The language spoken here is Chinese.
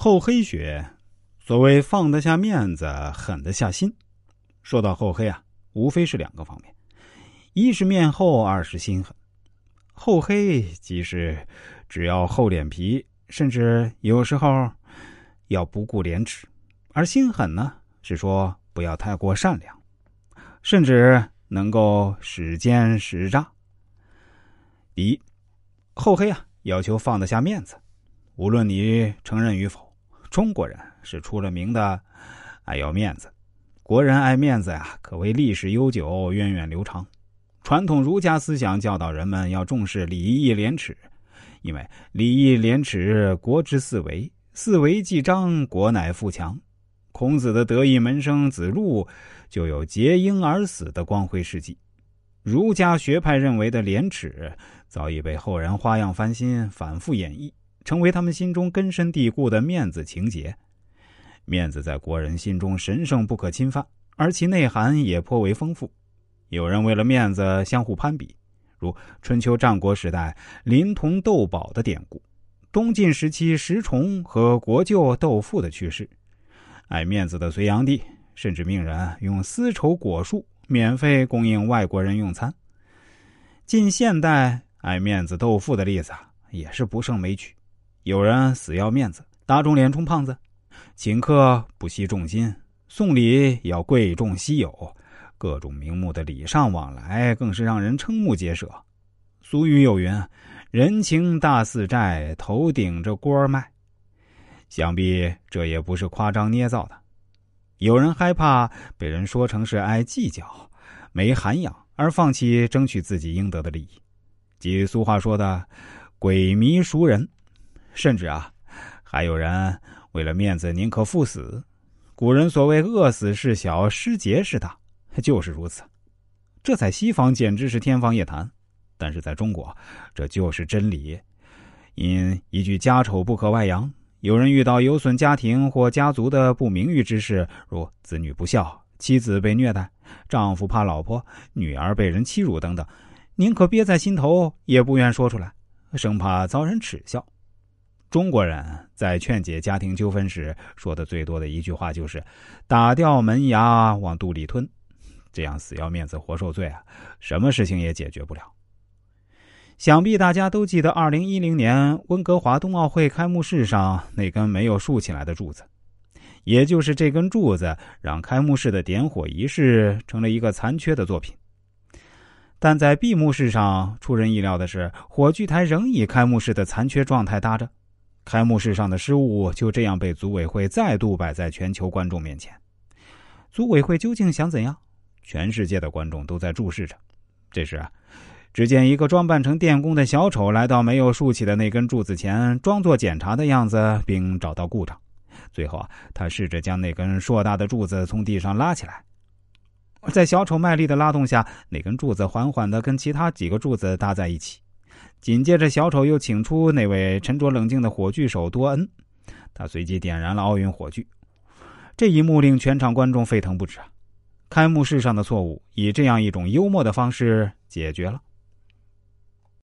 厚黑学，所谓放得下面子，狠得下心。说到厚黑啊，无非是两个方面：一是面厚，二是心狠。厚黑即是只要厚脸皮，甚至有时候要不顾廉耻；而心狠呢，是说不要太过善良，甚至能够使奸使诈。第一，厚黑啊，要求放得下面子，无论你承认与否。中国人是出了名的爱要面子，国人爱面子呀，可谓历史悠久、源远流长。传统儒家思想教导人们要重视礼义廉耻，因为礼义廉耻，国之四维，四维既彰，国乃富强。孔子的得意门生子路就有结婴而死的光辉事迹。儒家学派认为的廉耻，早已被后人花样翻新、反复演绎。成为他们心中根深蒂固的面子情结。面子在国人心中神圣不可侵犯，而其内涵也颇为丰富。有人为了面子相互攀比，如春秋战国时代临潼斗宝的典故，东晋时期石崇和国舅斗富的趣事。爱面子的隋炀帝甚至命人用丝绸果树免费供应外国人用餐。近现代爱面子斗富的例子也是不胜枚举。有人死要面子，打肿脸充胖子，请客不惜重金，送礼要贵重稀有，各种名目的礼尚往来更是让人瞠目结舌。俗语有云：“人情大似债，头顶着锅儿卖。”想必这也不是夸张捏造的。有人害怕被人说成是爱计较、没涵养，而放弃争取自己应得的利益，即俗话说的“鬼迷熟人”。甚至啊，还有人为了面子宁可赴死。古人所谓“饿死事小，失节事大”，就是如此。这在西方简直是天方夜谭，但是在中国，这就是真理。因一句“家丑不可外扬”，有人遇到有损家庭或家族的不名誉之事，如子女不孝、妻子被虐待、丈夫怕老婆、女儿被人欺辱等等，宁可憋在心头，也不愿说出来，生怕遭人耻笑。中国人在劝解家庭纠纷时说的最多的一句话就是“打掉门牙往肚里吞”，这样死要面子活受罪啊，什么事情也解决不了。想必大家都记得，二零一零年温哥华冬奥会开幕式上那根没有竖起来的柱子，也就是这根柱子让开幕式的点火仪式成了一个残缺的作品。但在闭幕式上，出人意料的是，火炬台仍以开幕式的残缺状态搭着。开幕式上的失误就这样被组委会再度摆在全球观众面前。组委会究竟想怎样？全世界的观众都在注视着。这时啊，只见一个装扮成电工的小丑来到没有竖起的那根柱子前，装作检查的样子，并找到故障。最后啊，他试着将那根硕大的柱子从地上拉起来。在小丑卖力的拉动下，那根柱子缓缓的跟其他几个柱子搭在一起。紧接着，小丑又请出那位沉着冷静的火炬手多恩，他随即点燃了奥运火炬。这一幕令全场观众沸腾不止啊！开幕式上的错误以这样一种幽默的方式解决了。